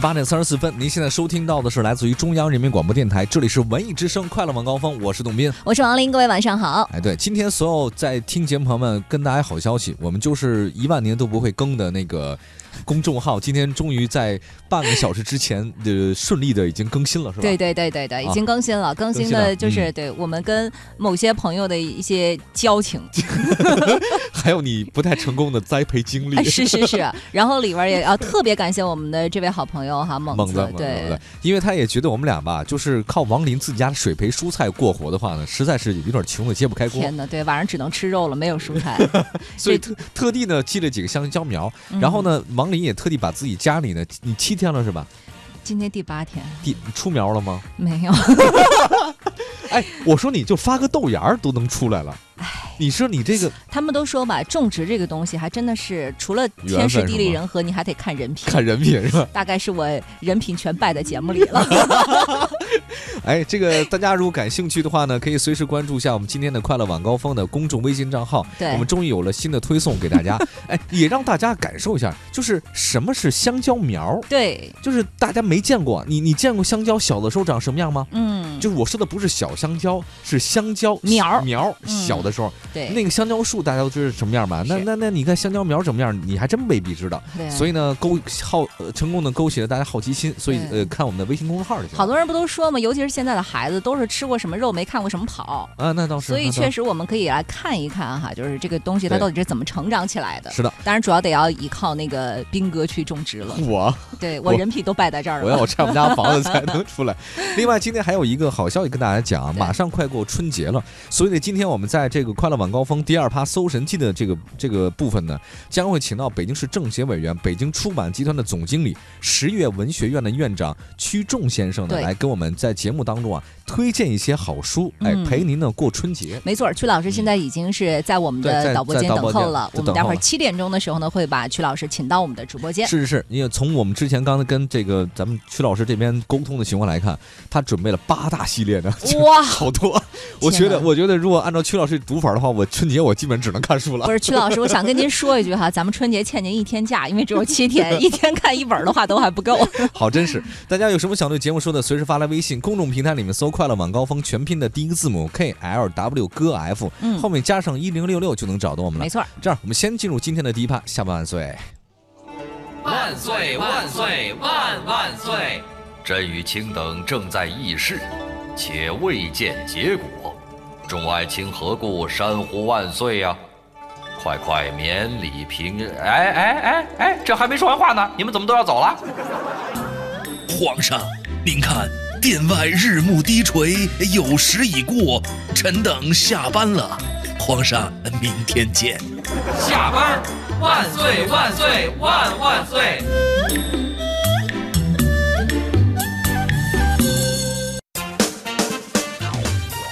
十八点三十四分，您现在收听到的是来自于中央人民广播电台，这里是文艺之声快乐晚高峰，我是董斌，我是王林，各位晚上好。哎，对，今天所有在听节目朋友们，跟大家好消息，我们就是一万年都不会更的那个。公众号今天终于在半个小时之前的顺利的已经更新了，是吧？对对对对对，已经更新了。更新的就是对我们跟某些朋友的一些交情，还有你不太成功的栽培经历。是是是，然后里边也要特别感谢我们的这位好朋友哈，猛子，对，因为他也觉得我们俩吧，就是靠王林自己家的水培蔬菜过活的话呢，实在是有点穷的揭不开锅。天哪，对，晚上只能吃肉了，没有蔬菜，所以特特地呢寄了几个香蕉苗，然后呢王。林也特地把自己家里呢，你七天了是吧？今天第八天，第出苗了吗？没有。哎，我说你就发个豆芽儿都能出来了。哎，你说你这个，他们都说吧，种植这个东西还真的是除了天时地利人和，你还得看人品。看人品是吧？大概是我人品全败在节目里了。哎，这个大家如果感兴趣的话呢，可以随时关注一下我们今天的快乐晚高峰的公众微信账号。对，我们终于有了新的推送给大家。哎，也让大家感受一下，就是什么是香蕉苗。对，就是大家没见过，你你见过香蕉小的时候长什么样吗？嗯，就是我说的不是小香蕉，是香蕉苗苗小的时候。对，那个香蕉树大家都知道什么样吧？那那那你看香蕉苗什么样，你还真未必知道。所以呢，勾好成功的勾起了大家好奇心。所以呃，看我们的微信公众号就行。好多人不都说吗？尤其是现在的孩子，都是吃过什么肉，没看过什么跑啊。那倒是。所以确实我们可以来看一看哈，就是这个东西它到底是怎么成长起来的。是的。当然主要得要依靠那个兵哥去种植了。我。对我人品都败在这儿了。我要拆我们家房子才能 出来。另外，今天还有一个好消息跟大家讲，马上快过春节了，所以呢，今天我们在这个快乐晚高峰第二趴。搜神记的这个这个部分呢，将会请到北京市政协委员、北京出版集团的总经理、十月文学院的院长曲仲先生呢，来跟我们在节目当中啊推荐一些好书，哎，陪您呢过春节。没错，曲老师现在已经是在我们的导播间等候了。我们待会儿七点钟的时候呢，会把曲老师请到我们的直播间。是是是，因为从我们之前刚才跟这个咱们曲老师这边沟通的情况来看，他准备了八大系列呢，哇，好多。我觉得，我觉得如果按照曲老师读法的话，我春节我基本只能看书了。不是曲老师，我想跟您说一句哈，咱们春节欠您一天假，因为只有七天，一天看一本的话都还不够。好，真是，大家有什么想对节目说的，随时发来微信公众平台里面搜“快乐晚高峰”全拼的第一个字母 K L W 哥 F，后面加上一零六六就能找到我们了。没错，这样我们先进入今天的第一趴，下半万岁，万岁万岁万万岁！朕与卿等正在议事，且未见结果。众爱卿何故山呼万岁呀？快快免礼平！哎哎哎哎，这还没说完话呢，你们怎么都要走了？皇上，您看殿外日暮低垂，有时已过，臣等下班了。皇上，明天见。下班！万岁万岁万万岁！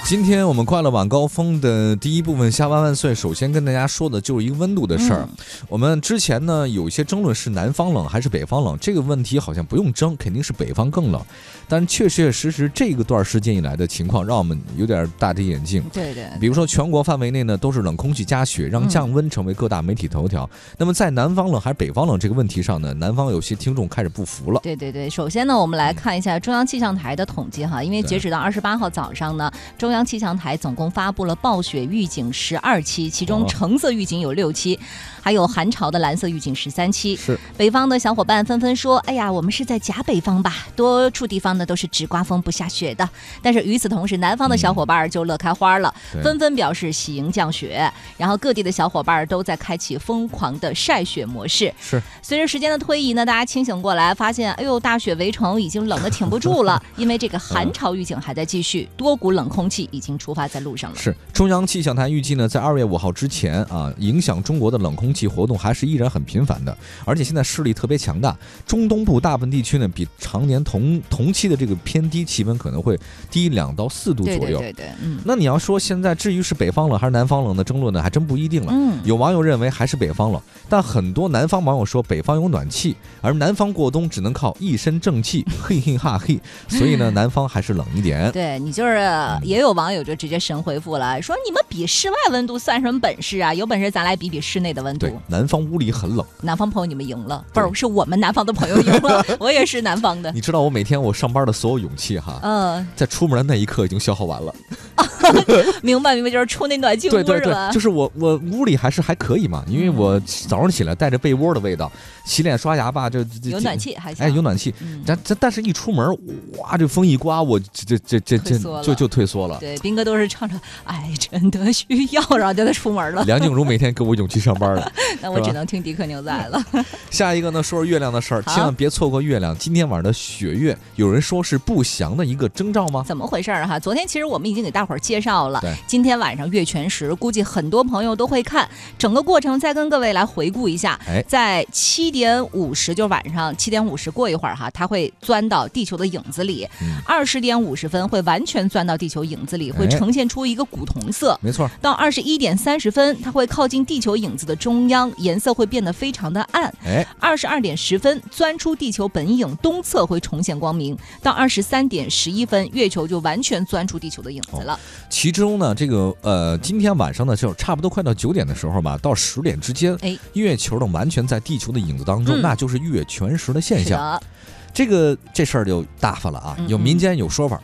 今天我们快乐晚高峰的第一部分下班万岁，首先跟大家说的就是一个温度的事儿。我们之前呢有一些争论是南方冷还是北方冷，这个问题好像不用争，肯定是北方更冷。但确确实实这个段时间以来的情况，让我们有点大跌眼镜。对对，比如说全国范围内呢都是冷空气加雪，让降温成为各大媒体头条。那么在南方冷还是北方冷这个问题上呢，南方有些听众开始不服了。对对对，首先呢我们来看一下中央气象台的统计哈，因为截止到二十八号早上呢，中央气象台总共发布了暴雪预警十二期，其中橙色预警有六期，还有寒潮的蓝色预警十三期。是北方的小伙伴纷纷说：“哎呀，我们是在假北方吧？多处地方呢都是只刮风不下雪的。”但是与此同时，南方的小伙伴就乐开花了，纷纷表示喜迎降雪。然后各地的小伙伴都在开启疯狂的晒雪模式。是随着时间的推移呢，大家清醒过来，发现哎呦，大雪围城已经冷得挺不住了，因为这个寒潮预警还在继续，多股冷空气已经出发在路上了。是中央气象台预计呢，在二月五号之前啊，影响中国的冷空气活动还是依然很频繁的，而且现在势力特别强大。中东部大部分地区呢，比常年同同期的这个偏低气温可能会低两到四度左右。对对对，嗯。那你要说现在至于是北方冷还是南方冷的争论呢，还真不一定了。嗯。有网友认为还是北方冷，但很多南方网友说北方有暖气，而南方过冬只能靠一身正气，嘿嘿哈嘿，所以呢，南方还是冷一点。对你就是也有。网友就直接神回复了，说你们比室外温度算什么本事啊？有本事咱来比比室内的温度对。，南方屋里很冷。南方朋友你们赢了，不是是我们南方的朋友赢了，我也是南方的。你知道我每天我上班的所有勇气哈，嗯，在出门的那一刻已经消耗完了。明白明白，就是出那暖气屋对对对是吧，？就是我我屋里还是还可以嘛，因为我早上起来带着被窝的味道，洗脸刷牙吧，就这有暖，气还行。哎，有暖气。嗯但但但是一出门，哇，这风一刮，我这这这这就就退缩了。对，斌哥都是唱着“爱真的需要”，然后就得出门了。梁静茹每天给我勇气上班了。那我只能听迪克牛仔了。下一个呢，说说月亮的事儿，千万别错过月亮。今天晚上的雪月，有人说是不祥的一个征兆吗？怎么回事儿哈？昨天其实我们已经给大伙儿介绍了对，今天晚上月全食，估计很多朋友都会看。整个过程再跟各位来回顾一下，哎在七点五十，就晚上七点五十过一会儿哈，它会钻到地球的影子里嗯；二十、点五十分会完全钻到地球影子里，会哎呈现出一个古铜色。没错，到二十一点三十分，它会靠近地球影子的中央，颜色会变得非常的暗。哎，二十二点十分，钻出地球本影，东侧会重现光明。到二十三点十一分，月球就完全钻出地球的影子了。其中呢，这个呃，今天晚上呢，就差不多快到九点的时候吧，到十点之间，哎，月球呢完全在地球的影子当中，嗯那就是月全食的现象。这个这事儿就大发了啊！嗯有民间有说法，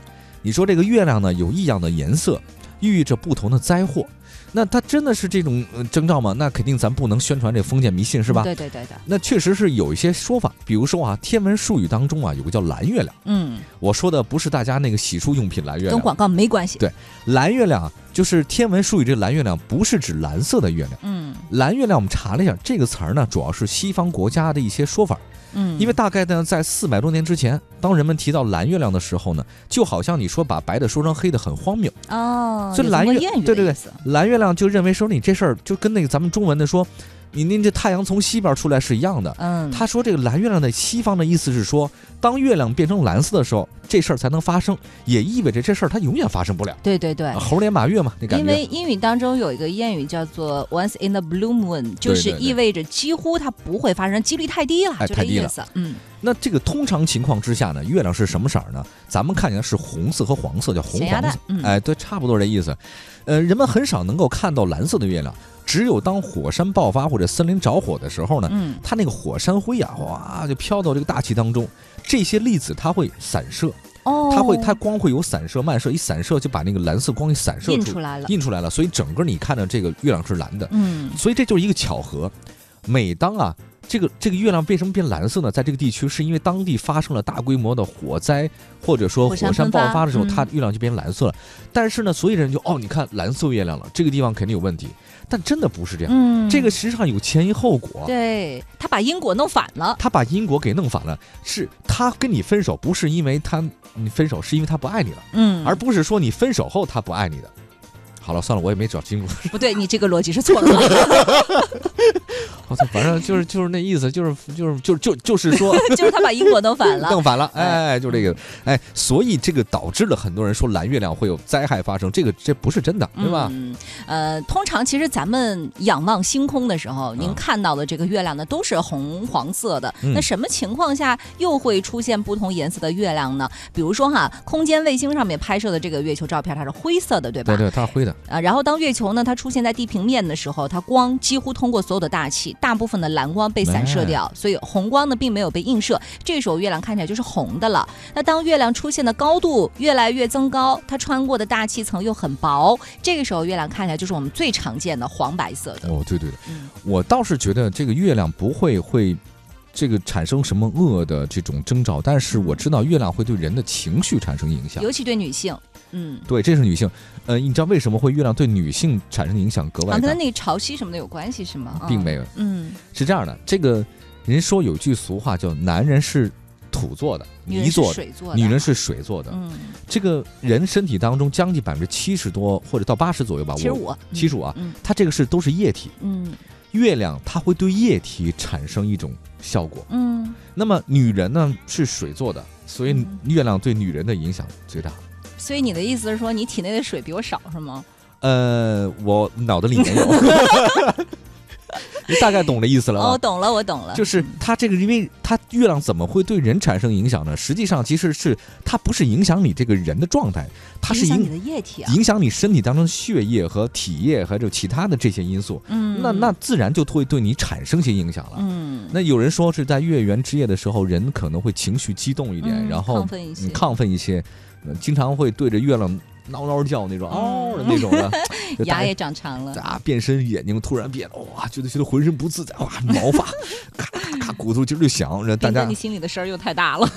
你说这个月亮呢有异样的颜色，寓意着不同的灾祸，那它真的是这种呃征兆吗？那肯定咱不能宣传这封建迷信是吧？嗯对对对的，那确实是有一些说法，比如说啊，天文术语当中啊有个叫蓝月亮，嗯，我说的不是大家那个洗漱用品蓝月亮，跟广告没关系。对蓝月亮啊，就是天文术语这蓝月亮不是指蓝色的月亮，嗯蓝月亮我们查了一下，这个词儿呢主要是西方国家的一些说法。嗯，因为大概呢，在四百多年之前，当人们提到蓝月亮的时候呢，就好像你说把白的说成黑的很荒谬，哦，所以蓝月对对对蓝月亮就认为说你这事儿就跟那个咱们中文的说，你那这太阳从西边出来是一样的。嗯，他说这个蓝月亮在西方的意思是说，当月亮变成蓝色的时候，这事儿才能发生，也意味着这事儿它永远发生不了。对对对啊。猴年马月嘛，那感觉。因为英语当中有一个谚语叫做 “once in a blue moon”，就是意味着几乎它不会发生，几率太低了，哎太低了就这意思。嗯，那这个通常情况之下呢，月亮是什么色儿呢？咱们看起来是红色和黄色，叫红黄色。嗯哎，对，差不多这意思。呃，人们很少能够看到蓝色的月亮，只有当火山爆发或者森林着火的时候呢，嗯，它那个火山灰啊，哇，就飘到这个大气当中，这些粒子它会散射，哦，它会它光会有散射漫射，一散射就把那个蓝色光给散射出来了。印出来了，所以整个你看到这个月亮是蓝的，嗯，所以这就是一个巧合。每当啊，这个这个月亮为什么变蓝色呢？在这个地区，是因为当地发生了大规模的火灾，或者说火山爆发的时候，嗯它月亮就变蓝色了。但是呢，所以人就哦，你看蓝色月亮了，这个地方肯定有问题。但真的不是这样，嗯，这个实际上有前因后果。对他把因果弄反了。他把因果给弄反了，是他跟你分手，不是因为他你分手，是因为他不爱你了，嗯，而不是说你分手后他不爱你的。好了，算了，我也没找清楚。不对，你这个逻辑是错了，我操，反正就是就是那意思，就是就是就就就是说 就是他把因果 弄反了。弄反了，哎，就这个，哎，所以这个导致了很多人说蓝月亮会有灾害发生，这个这不是真的，对吧？嗯，呃，通常其实咱们仰望星空的时候，您嗯看到的这个月亮呢，都是红黄色的。嗯那什么情况下又会出现不同颜色的月亮呢？比如说哈，空间卫星上面拍摄的这个月球照片，它是灰色的，对吧？对对，它是灰的，啊，然后当月球呢它出现在地平面的时候，它光几乎通过所有的大气，大部分的蓝光被散射掉，所以红光呢并没有被映射，这时候月亮看起来就是红的了。那当月亮出现的高度越来越增高，它穿过的大气层又很薄，这个时候月亮看起来就是我们最常见的黄白色的。哦，对对对，嗯我倒是觉得这个月亮不会会。这个产生什么恶的这种征兆，但是我知道月亮会对人的情绪产生影响。尤其对女性，嗯，对，这是女性。呃，你知道为什么会月亮对女性产生影响格啊，外大跟？那个潮汐什么的有关系是吗？并没有，嗯，是这样的。这个人说有句俗话叫“男人是土做的，女人是泥做的，水做的，女人是水做的”嗯，这个人身体当中将近百分之七十多或者到八十左右吧，我七十五，七十五啊，嗯它这个是都是液体。嗯月亮它会对液体产生一种效果。嗯，那么女人呢是水做的，所以嗯月亮对女人的影响最大。所以你的意思是说你体内的水比我少是吗？呃，我脑子里面有。你大概懂这意思了吧？哦，懂了，我懂了。就是它这个，因为它月亮怎么会对人产生影响呢？实际上，其实是它不是影响你这个人的状态，它是影响你影的液体啊。影响你身体当中的血液和体液还有其他的这些因素。嗯，那那自然就会对你产生些影响了。嗯，那有人说是在月圆之夜的时候，人可能会情绪激动一点，嗯然后亢奋一些嗯亢奋一些，呃经常会对着月亮嗷嗷叫那种嗷的那种的，牙也长长了。啊，变身眼睛突然变了，哇，觉得觉得浑身不自在，哇，毛发 咔咔咔骨头今儿就响，让大家你心里的声儿又太大了。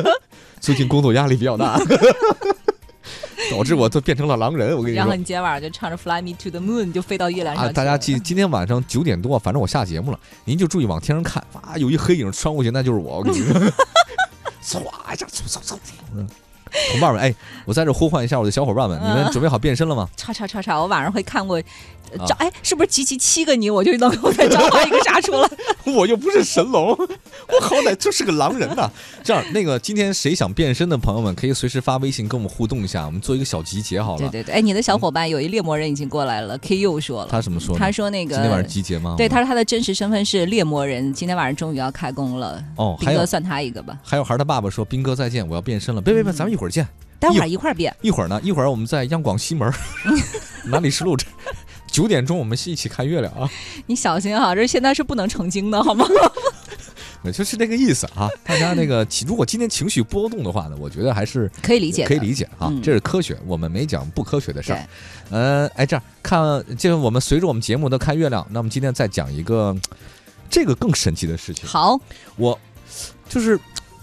最近工作压力比较大，导致我都变成了狼人。我跟你说然后你今天晚上就唱着《Fly Me to the Moon》就飞到月亮上啊，大家了记今天晚上九点多，反正我下节目了，您就注意往天上看，啊，有一黑影穿过去，那就是我。我跟你说，唰一下，嗖嗖嗖，嗯 同伴们，哎，我在这呼唤一下我的小伙伴们，你们嗯准备好变身了吗？叉叉叉叉，我晚上会看过，找啊哎，是不是集齐七个你，我就能够再召唤一个杀出来？我又不是神龙，我好歹就是个狼人呐。这样，那个今天谁想变身的朋友们，可以随时发微信跟我们互动一下，我们做一个小集结好了。对对对，哎，你的小伙伴有一猎魔人已经过来了，K 又说了，他什么说？他说那个今天晚上集结吗？对，他说他的真实身份是猎魔人，今天晚上终于要开工了。哦，还有斌哥算他一个吧，还有孩儿他爸爸说：“斌哥再见，我要变身了。”别别别，咱们一会儿见。待会儿一块儿变。一会儿呢，一会儿我们在央广西门儿南礼士路这九点钟，我们是一起看月亮啊。你小心哈，这现在是不能成精的好吗？就是这个意思啊。大家那个，如果今天情绪波动的话呢，我觉得还是可以理解，可以理解啊，嗯这是科学，我们没讲不科学的事儿对。，呃，哎，这样看，就我们随着我们节目的看月亮，那么今天再讲一个这个更神奇的事情。好，我就是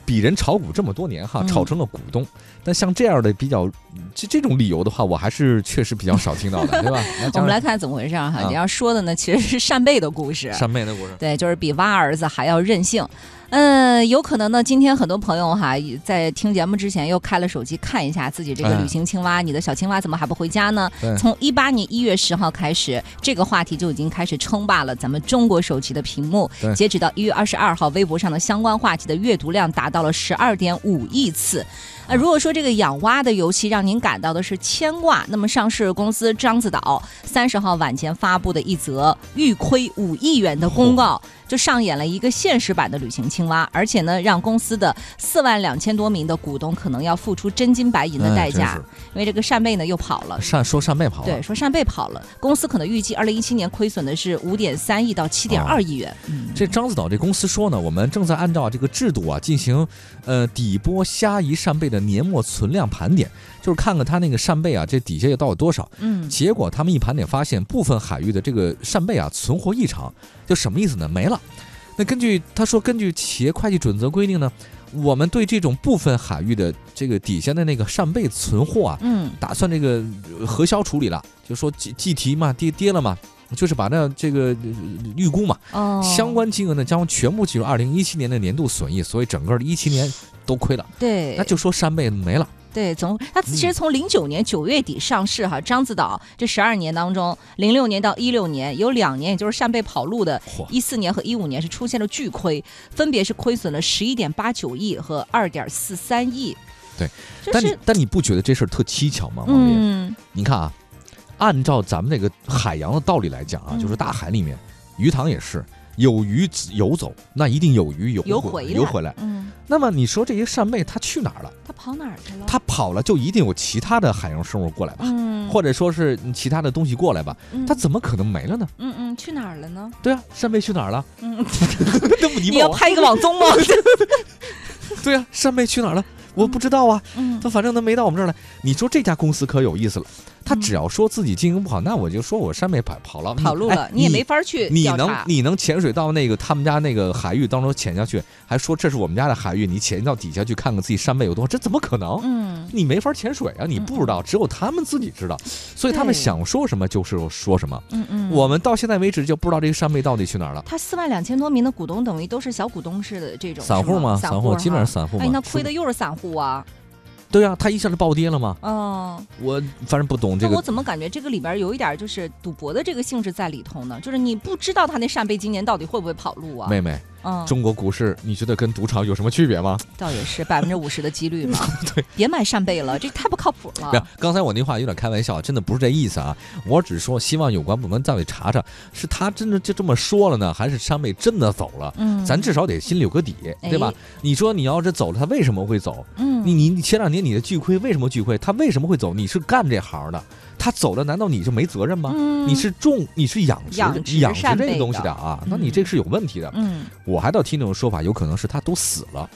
鄙人炒股这么多年哈，嗯炒成了股东，但像这样的比较这这种理由的话，我还是确实比较少听到的，对吧？我们来看怎么回事哈。啊你要说的呢，其实是扇贝的故事。扇贝的故事。对，就是比挖儿子还要任性。嗯，有可能呢，今天很多朋友哈，在听节目之前又开了手机看一下自己这个哎旅行青蛙，你的小青蛙怎么还不回家呢？从一八年一月十号开始，这个话题就已经开始称霸了咱们中国手机的屏幕。截止到一月二十二号，微博上的相关话题的阅读量达到了十二点五亿次。呃，如果说这个养蛙的游戏让您感到的是牵挂，那么上市公司獐子岛三十号晚间发布的一则预亏五亿元的公告，就上演了一个现实版的旅行青蛙，而且呢，让公司的四万两千多名的股东可能要付出真金白银的代价，哎因为这个扇贝呢又跑了。扇说扇贝跑了，对，说扇贝跑了，公司可能预计二零一七年亏损的是五点三亿到七点二亿元。嗯，这獐子岛这公司说呢，我们正在按照这个制度啊进行呃底波虾夷扇贝的年末存量盘点，就是看看它那个扇贝啊这底下有到底多少。嗯，结果他们一盘点发现，部分海域的这个扇贝啊存活异常，就什么意思呢？没了。那根据他说，根据企业会计准则规定呢，我们对这种部分海域的这个底下的那个扇贝存货啊，嗯，打算这个呃核销处理了，就说计计提嘛，跌跌了嘛，就是把那这个呃预估嘛，哦，相关金额呢将全部计入二零一七年的年度损益，所以整个的一七年都亏了。对，那就说扇贝没了，对，从它其嗯实从零九年九月底上市哈，獐子岛这十二年当中，零六年到一六年有两年，也就是扇贝跑路的，嚯，一四年和一五年是出现了巨亏，分别是亏损了十一点八九亿和二点四三亿。对，就是但你但你不觉得这事儿特蹊跷吗？王烈，嗯你看啊，按照咱们那个海洋的道理来讲啊，嗯就是大海里面鱼塘也是有鱼游走，那一定有鱼游回游回来游回来。嗯，那么你说这些扇贝它去哪儿了？它跑哪儿去了？它跑了，就一定有其他的海洋生物过来吧？嗯，或者说是其他的东西过来吧？嗯它怎么可能没了呢？嗯嗯去哪儿了呢？对啊，扇贝去哪儿了？嗯，你你要？拍一个网综吗？对啊，扇贝去哪儿了？我不知道啊。嗯它反正他没到我们这儿来。你说这家公司可有意思了，他嗯只要说自己经营不好，那我就说我扇贝跑跑了，跑路了，哎你也没法去你能你能潜水到那个他们家那个海域当中潜下去，还说这是我们家的海域，你潜到底下去看看自己扇贝有多少，这怎么可能？嗯你没法潜水啊，你不知道，只有他们自己知道，所以他们想说什么就是说什么。嗯嗯，我们到现在为止就不知道这个扇贝到底去哪儿了。他四万两千多名的股东，等于都是小股东式的这种散户吗？散散户基本上散户。哎，那亏的又是散户啊！对啊，它一下就暴跌了嘛。哦，我反正不懂这个那我怎么感觉这个里边有一点就是赌博的这个性质在里头呢？就是你不知道他那扇贝今年到底会不会跑路啊？妹妹，嗯，中国股市你觉得跟赌场有什么区别吗？倒也是百分之五十的几率嘛。对，别买扇贝了，这太不靠谱不是了。，刚才我那话有点开玩笑，真的不是这意思啊。我只是说希望有关部门到底查查，是他真的就这么说了呢，还是扇贝真的走了？嗯，咱至少得心里有个底，对吧？你说你要是走了，他为什么会走？嗯，你你你前两年你的巨亏为什么巨亏？他为什么会走？你是干这行的，他走了，难道你就没责任吗？嗯你是种你是养殖养殖养殖这个东西的的啊，嗯那你这是有问题的。嗯我还倒听那种说法，有可能是他都死了，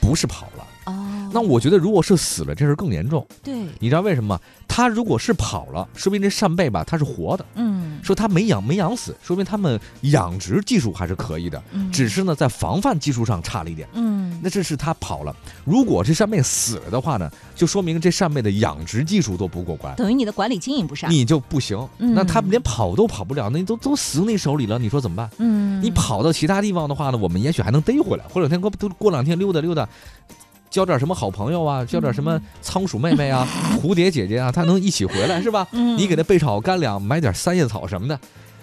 不是跑了。哦，那我觉得如果是死了，这事儿更严重。对，你知道为什么吗？他如果是跑了，说明这扇贝吧它是活的，嗯说他没养没养死，说明他们养殖技术还是可以的，嗯，只是呢在防范技术上差了一点。嗯那这是他跑了。如果这扇贝死了的话呢，就说明这扇贝的养殖技术都不过关，等于你的管理经营不善。你就不行。嗯那他们连跑都跑不了，那你都都死你手里了，你说怎么办？嗯，你跑到其他地方的话呢，我们也许还能逮回来，或者天过都过两天溜达溜达。交点什么好朋友啊，交点什么仓鼠妹妹啊、蝴蝶姐姐啊，他能一起回来是吧？嗯你给他备炒干粮，买点三叶草什么的。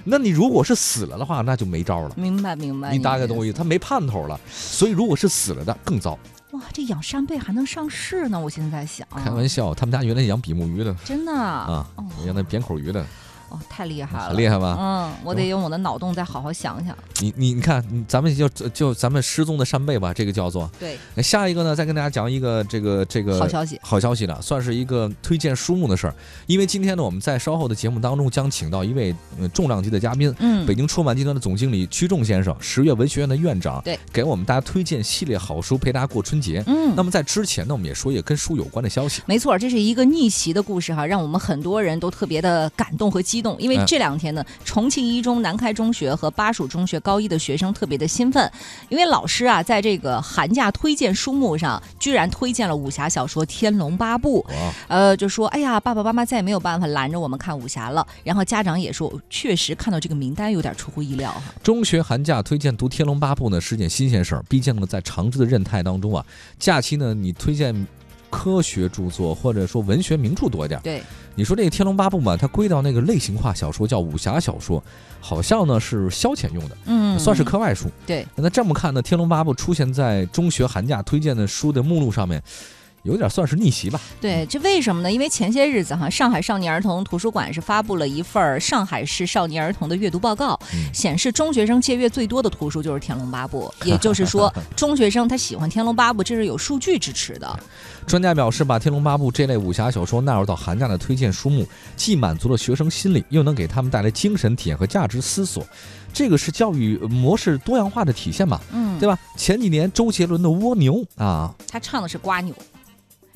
那你如果是死了的话，那就没招了。明白明白，你大概的懂我意思，他没盼头了。所以如果是死了的更糟。哇，这养扇贝还能上市呢？我现在在想，开玩笑，他们家原来养比目鱼的真的啊哦，养那扁口鱼的，哦，太厉害了，很厉害吧？嗯，我得用我的脑洞再好好想想。你你你看，咱们就就咱们失踪的扇贝吧，这个叫做。对，那下一个呢，再跟大家讲一个这个这个好消息，好消息了，算是一个推荐书目的事儿。因为今天呢，我们在稍后的节目当中将请到一位呃重量级的嘉宾，嗯北京出版集团的总经理曲仲先生，十月文学院的院长，对，给我们大家推荐系列好书，陪大家过春节。嗯，那么在之前呢，我们也说一个跟书有关的消息。没错，这是一个逆袭的故事哈，让我们很多人都特别的感动和激动。因为嗯这两天呢，重庆一中、南开中学和巴蜀中学高一的学生特别的兴奋，因为老师啊，在这个寒假推荐书目上，居然推荐了武侠小说《天龙八部》。呃，就说哎呀，爸爸妈妈再也没有办法拦着我们看武侠了。然后家长也说，确实看到这个名单有点出乎意料哈。中学寒假推荐读《天龙八部》呢是件新鲜事儿，毕竟呢在长治的任态当中啊，假期呢你推荐科学著作或者说文学名著多一点。对，你说这个《天龙八部》嘛，它归到那个类型化小说叫武侠小说，好像呢是消遣用的，嗯，算是课外书。对，那这么看呢，《天龙八部》出现在中学寒假推荐的书的目录上面，有点算是逆袭吧。对，这为什么呢？因为前些日子哈，上海少年儿童图书馆是发布了一份上海市少年儿童的阅读报告，嗯显示中学生借阅最多的图书就是《天龙八部》，也就是说，中学生他喜欢《天龙八部》，这是有数据支持的。专家表示，把《天龙八部》这类武侠小说纳入到寒假的推荐书目，既满足了学生心理，又能给他们带来精神体验和价值思索。这个是教育模式多样化的体现嘛，嗯，对吧？前几年周杰伦的《蜗牛》啊，他唱的是瓜牛，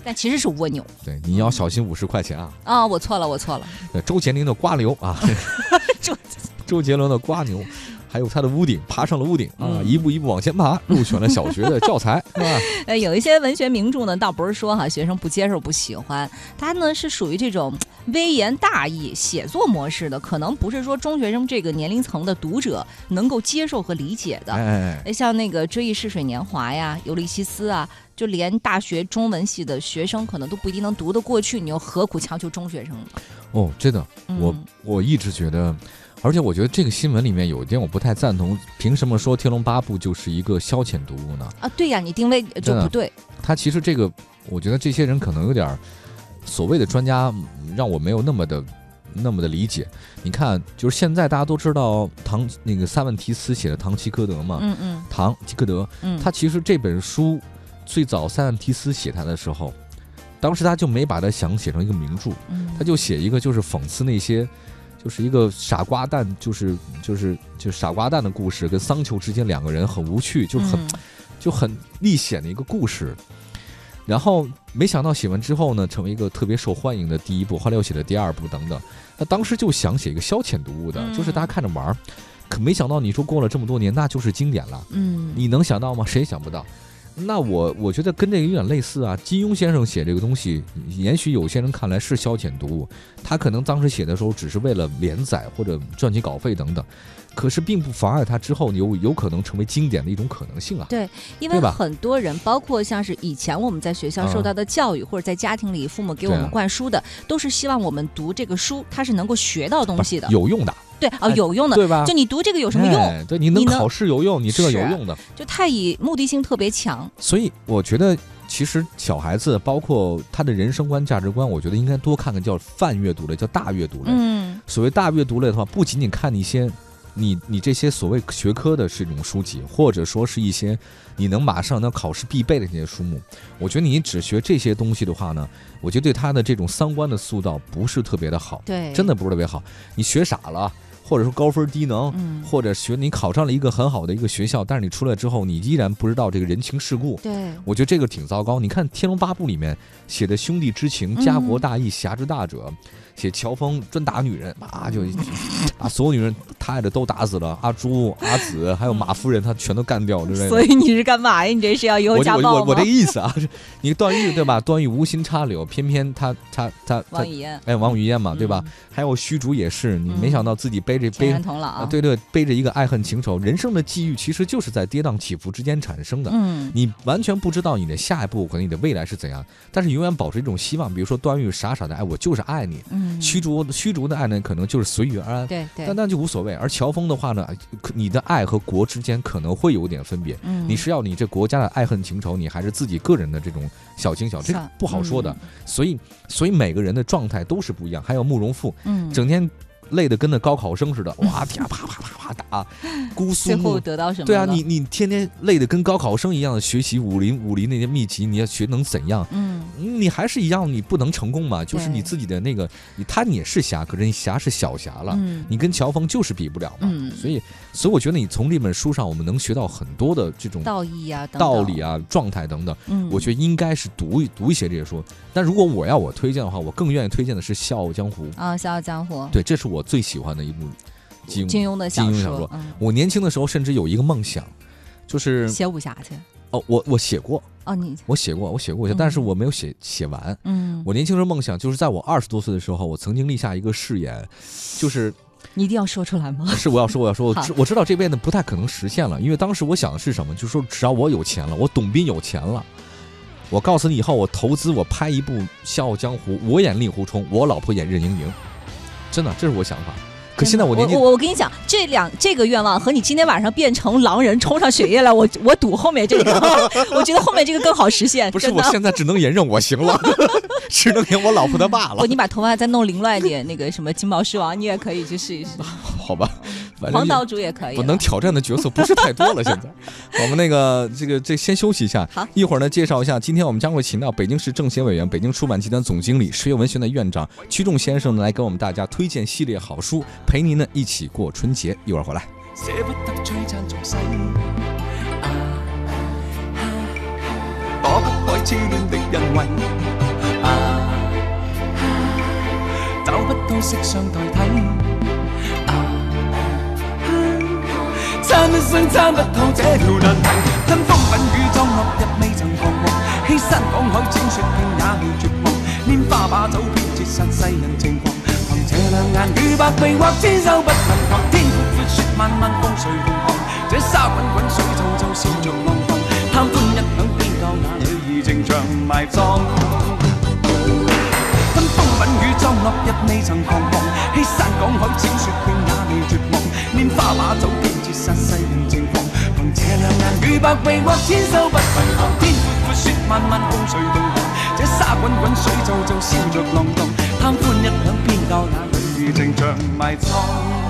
但其实是蜗牛对，你要小心五十块钱啊。啊、我错了，我错了。对周杰伦的瓜牛啊，周周杰伦的瓜牛，还有他的屋顶，爬上了屋顶啊，嗯一步一步往前爬，入选了小学的教材，是吧？呃，有一些文学名著呢，倒不是说哈学生不接受、不喜欢，它呢是属于这种微言大义写作模式的，可能不是说中学生这个年龄层的读者能够接受和理解的。哎，哎，像那个《追忆似水年华》呀，《尤利西斯》啊，就连大学中文系的学生可能都不一定能读得过去，你又何苦强求中学生呢？哦，真的，我嗯我一直觉得，而且我觉得这个新闻里面有一点我不太赞同，凭什么说《天龙八部》就是一个消遣读物呢？啊，对呀，你定位呃就不对。他其实这个，我觉得这些人可能有点儿所谓的专家，嗯让我没有那么的那么的理解。你看，就是现在大家都知道唐那个塞万提斯写的《唐吉诃德》嘛，嗯嗯唐吉诃德，嗯，他其实这本书最早塞万提斯写他的时候，当时他就没把它想写成一个名著，嗯他就写一个就是讽刺那些，就是一个傻瓜蛋，就是就是就是傻瓜蛋的故事，跟桑丘之间两个人很无趣，就很、嗯就很历险的一个故事。然后没想到写完之后呢，成为一个特别受欢迎的第一部，后来又写的第二部等等。他当时就想写一个消遣读物的，嗯就是大家看着玩儿。可没想到，你说过了这么多年，那就是经典了。嗯，你能想到吗？谁也想不到。那我我觉得跟这个有点类似啊。金庸先生写这个东西，也许有些人看来是消遣读物，他可能当时写的时候只是为了连载或者赚取稿费等等，可是并不妨碍他之后有有可能成为经典的一种可能性啊。对因为很多人，包括像是以前我们在学校受嗯到的教育，或者在家庭里父母给我们灌输的，都是希望我们读这个书，它是能够学到东西的。有用的，对哦，哎有用的，对吧就你读这个有什么用？哎对，你能考试有用，你这个有用的。就太以目的性特别强。所以我觉得，其实小孩子包括他的人生观、价值观，我觉得应该多看看叫泛阅读类，叫大阅读类。嗯所谓大阅读类的话，不仅仅看一些你你这些所谓学科的这种书籍，或者说是一些你能马上能考试必备的这些书目。我觉得你只学这些东西的话呢，我觉得对他的这种三观的塑造不是特别的好，对，真的不是特别好。你学傻了，或者说高分低能，嗯，或者学你考上了一个很好的一个学校，但是你出来之后，你依然不知道这个人情世故。对，我觉得这个挺糟糕。你看《天龙八部》里面写的兄弟之情、家国大义、侠之大者，写乔峰专打女人，啊就把所有女人他爱的都打死了，阿朱、阿紫还有马夫人他全都干掉之类的。所以你是干嘛呀？你这是要以后暴吗？我我我这个意思啊，是你段誉对吧？段誉无心插柳，偏偏他他他他王语嫣，哎王语嫣嘛对吧？嗯？还有虚竹也是，你嗯没想到自己背着背人童姥啊，对对，背着一个爱恨情仇，人生的际遇其实就是在跌宕起伏之间产生的。嗯，你完全不知道你的下一步可能你的未来是怎样，但是永远保持一种希望。比如说段誉傻傻的哎我就是爱你，嗯，虚竹虚竹的爱呢可能就是随遇而安，对对但，那就无所谓。而乔峰的话呢，你的爱和国之间可能会有点分别。嗯，你是要你这国家的爱恨情仇，你还是自己个人的这种小情小，这个不好说的。所以，所以每个人的状态都是不一样。还有慕容复，嗯，整天累得跟那高考生似的，哇天啊啪啪啪啪打，姑苏最后得到什么？对啊，你你天天累得跟高考生一样的学习武林武林那些秘籍，你要学能怎样？嗯你还是一样，你不能成功嘛？就是你自己的那个，你他你也是侠，可是你侠是小侠了，嗯，你跟乔峰就是比不了嘛。嗯所以，所以我觉得你从这本书上，我们能学到很多的这种道义啊，等等道理，啊、状态等等。嗯，我觉得应该是读一读一些这些书。但如果我要我推荐的话，我更愿意推荐的是《笑傲江湖》。啊，《笑傲江湖》对，这是我最喜欢的一部金金庸的金庸小说说，嗯，我年轻的时候甚至有一个梦想，就是写武侠去。哦，我我写过，哦，你我写过，我写过，嗯但是我没有写写完。嗯，我年轻时候梦想就是在我二十多岁的时候，我曾经立下一个誓言，就是你一定要说出来吗？是我要说我要说，我知我知道这辈子不太可能实现了，因为当时我想的是什么，就是说只要我有钱了，我董斌有钱了。我告诉你，以后我投资，我拍一部《笑傲江湖》，我演令狐冲，我老婆演任盈盈，真的，这是我想法。可现在我年纪我我跟你讲，这两这个愿望和你今天晚上变成狼人冲上雪夜来，我我赌后面这个，我觉得后面这个更好实现。不是，我现在只能演任我行了，只能演我老婆的爸了不，。你把头发再弄凌乱一点，那个什么金毛狮王，你也可以去试一试。好吧，反正黄岛主也可以。我能挑战的角色不是太多了。现在，我们那个这个这先休息一下，好一会儿呢介绍一下，今天我们将会请到北京市政协委员、北京出版集团总经理、石油文学院的院长曲仲先生呢来给我们大家推荐系列好书，陪您呢一起过春节。一会儿回来。捨不得璀璨俗世，啊躲不開痴戀的人為，啊找不到色相代替，啊參一生參不透這條難題，吞風品雨裝落日未曾彷徨，欺山趕海踐雪徑也未絕望，拈花把酒偏折煞世人情狂，憑這兩眼與百臂或千手不能防，天闊闊雪漫漫風隨浪航，這沙滾滾水皺皺笑着浪蕩，貪歡一晌偏教那女兒情長埋葬。吞風品雨裝落日未曾彷徨，欺山趕海踐雪徑也未絕望，拈花把酒雪山西岭况，凭这两眼与百臂或千手不分行。天阔阔，雪漫漫，风水动寒。这沙滚滚，水皱皱，笑着浪荡。贪欢一两，偏教那女儿情长埋藏。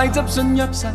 快执信入世，